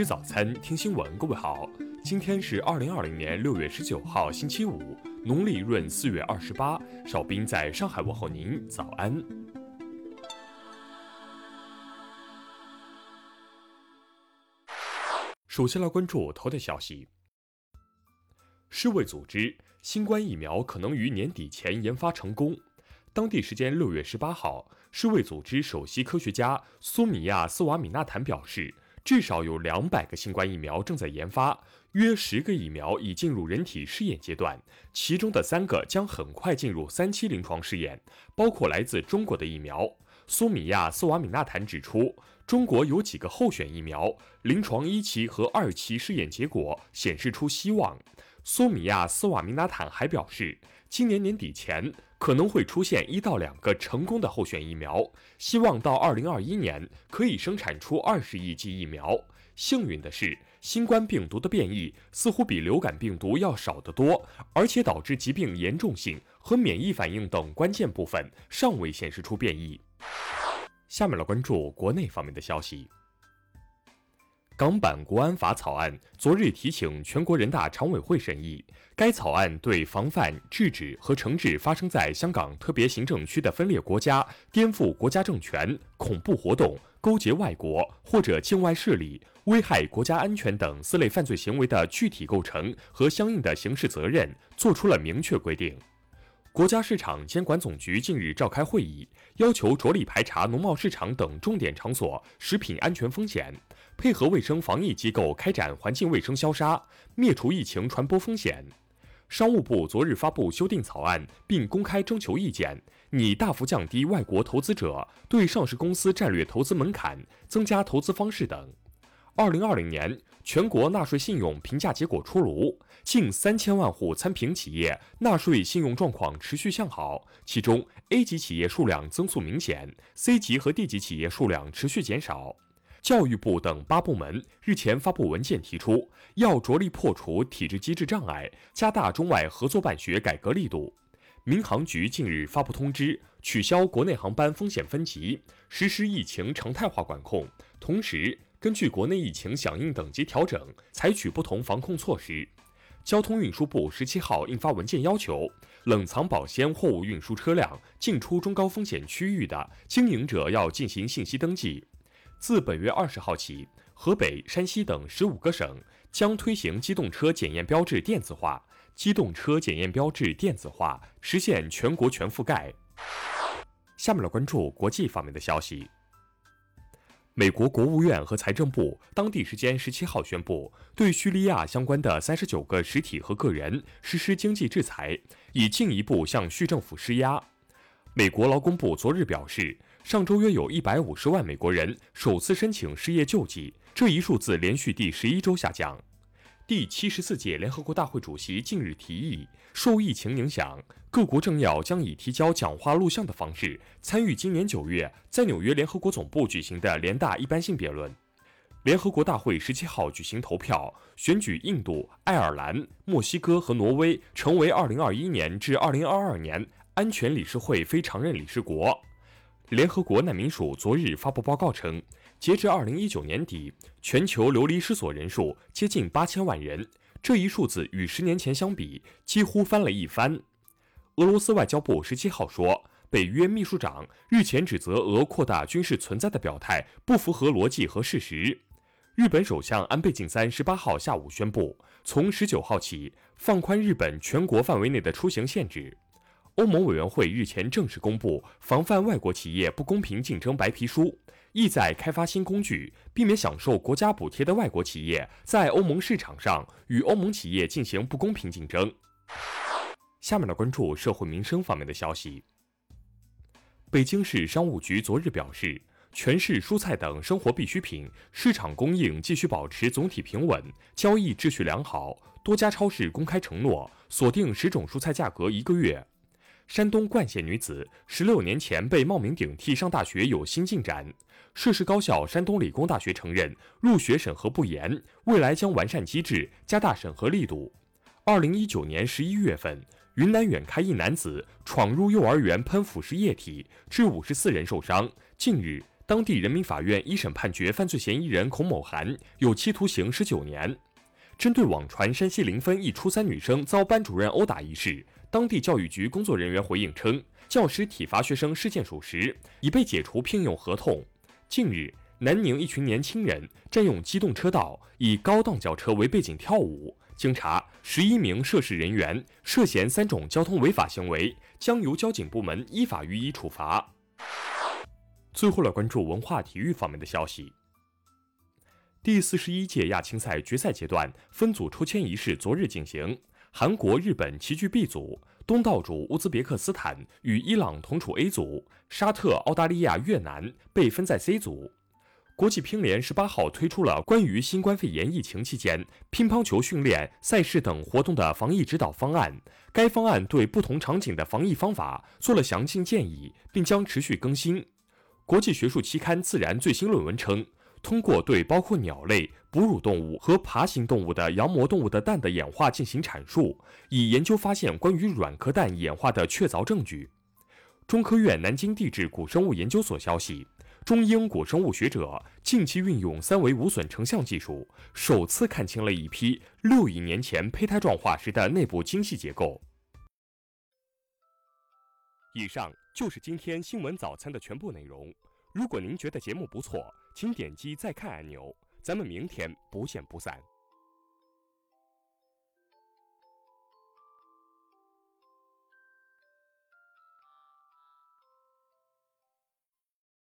吃早餐，听新闻。各位好，今天是二零二零年六月十九号，星期五，农历闰四月二十八。少斌在上海问候您，早安。首先来关注头条消息。世卫组织，新冠疫苗可能于年底前研发成功。当地时间六月十八号，世卫组织首席科学家苏米亚斯瓦米纳坦表示。至少有两百个新冠疫苗正在研发，约十个疫苗已进入人体试验阶段，其中的三个将很快进入三期临床试验，包括来自中国的疫苗。苏米亚斯瓦米纳坦指出，中国有几个候选疫苗，临床一期和二期试验结果显示出希望。苏米亚斯瓦米纳坦还表示，今年年底前。可能会出现一到两个成功的候选疫苗，希望到二零二一年可以生产出二十亿剂疫苗。幸运的是，新冠病毒的变异似乎比流感病毒要少得多，而且导致疾病严重性和免疫反应等关键部分尚未显示出变异。下面来关注国内方面的消息。港版国安法草案昨日提请全国人大常委会审议。该草案对防范、制止和惩治发生在香港特别行政区的分裂国家、颠覆国家政权、恐怖活动、勾结外国或者境外势力、危害国家安全等四类犯罪行为的具体构成和相应的刑事责任作出了明确规定。国家市场监管总局近日召开会议，要求着力排查农贸市场等重点场所食品安全风险，配合卫生防疫机构开展环境卫生消杀，灭除疫情传播风险。商务部昨日发布修订草案，并公开征求意见，拟大幅降低外国投资者对上市公司战略投资门槛，增加投资方式等。二零二零年全国纳税信用评价结果出炉，近三千万户参评企业纳税信用状况持续向好，其中 A 级企业数量增速明显，C 级和 D 级企业数量持续减少。教育部等八部门日前发布文件，提出要着力破除体制机制障碍，加大中外合作办学改革力度。民航局近日发布通知，取消国内航班风险分级，实施疫情常态化管控，同时。根据国内疫情响应等级调整，采取不同防控措施。交通运输部十七号印发文件，要求冷藏保鲜货物运输车辆进出中高风险区域的经营者要进行信息登记。自本月二十号起，河北、山西等十五个省将推行机动车检验标志电子化，机动车检验标志电子化实现全国全覆盖。下面来关注国际方面的消息。美国国务院和财政部当地时间十七号宣布，对叙利亚相关的三十九个实体和个人实施经济制裁，以进一步向叙政府施压。美国劳工部昨日表示，上周约有一百五十万美国人首次申请失业救济，这一数字连续第十一周下降。第七十四届联合国大会主席近日提议，受疫情影响，各国政要将以提交讲话录像的方式参与今年九月在纽约联合国总部举行的联大一般性辩论。联合国大会十七号举行投票，选举印度、爱尔兰、墨西哥和挪威成为二零二一年至二零二二年安全理事会非常任理事国。联合国难民署昨日发布报告称。截至二零一九年底，全球流离失所人数接近八千万人，这一数字与十年前相比几乎翻了一番。俄罗斯外交部十七号说，北约秘书长日前指责俄扩大军事存在的表态不符合逻辑和事实。日本首相安倍晋三十八号下午宣布，从十九号起放宽日本全国范围内的出行限制。欧盟委员会日前正式公布防范外国企业不公平竞争白皮书。意在开发新工具，避免享受国家补贴的外国企业在欧盟市场上与欧盟企业进行不公平竞争。下面来关注社会民生方面的消息。北京市商务局昨日表示，全市蔬菜等生活必需品市场供应继续保持总体平稳，交易秩序良好。多家超市公开承诺锁定十种蔬菜价格一个月。山东冠县女子十六年前被冒名顶替上大学有新进展。涉事高校山东理工大学承认入学审核不严，未来将完善机制，加大审核力度。二零一九年十一月份，云南远开一男子闯入幼儿园喷腐蚀液体，致五十四人受伤。近日，当地人民法院一审判决犯罪嫌疑人孔某涵有期徒刑十九年。针对网传山西临汾一初三女生遭班主任殴打一事，当地教育局工作人员回应称，教师体罚学生事件属实，已被解除聘用合同。近日，南宁一群年轻人占用机动车道，以高档轿车为背景跳舞。经查，十一名涉事人员涉嫌三种交通违法行为，将由交警部门依法予以处罚。最后来关注文化体育方面的消息。第四十一届亚青赛决赛阶段分组抽签仪式昨日进行，韩国、日本齐聚 B 组，东道主乌兹别克斯坦与伊朗同处 A 组，沙特、澳大利亚、越南被分在 C 组。国际乒联十八号推出了关于新冠肺炎疫情期间乒乓球训练、赛事等活动的防疫指导方案。该方案对不同场景的防疫方法做了详尽建议，并将持续更新。国际学术期刊《自然》最新论文称，通过对包括鸟类、哺乳动物和爬行动物的羊膜动物的蛋的演化进行阐述，以研究发现关于软壳蛋演化的确凿证据。中科院南京地质古生物研究所消息。中英古生物学者近期运用三维无损成像技术，首次看清了一批六亿年前胚胎状化石的内部精细结构。以上就是今天新闻早餐的全部内容。如果您觉得节目不错，请点击再看按钮。咱们明天不见不散。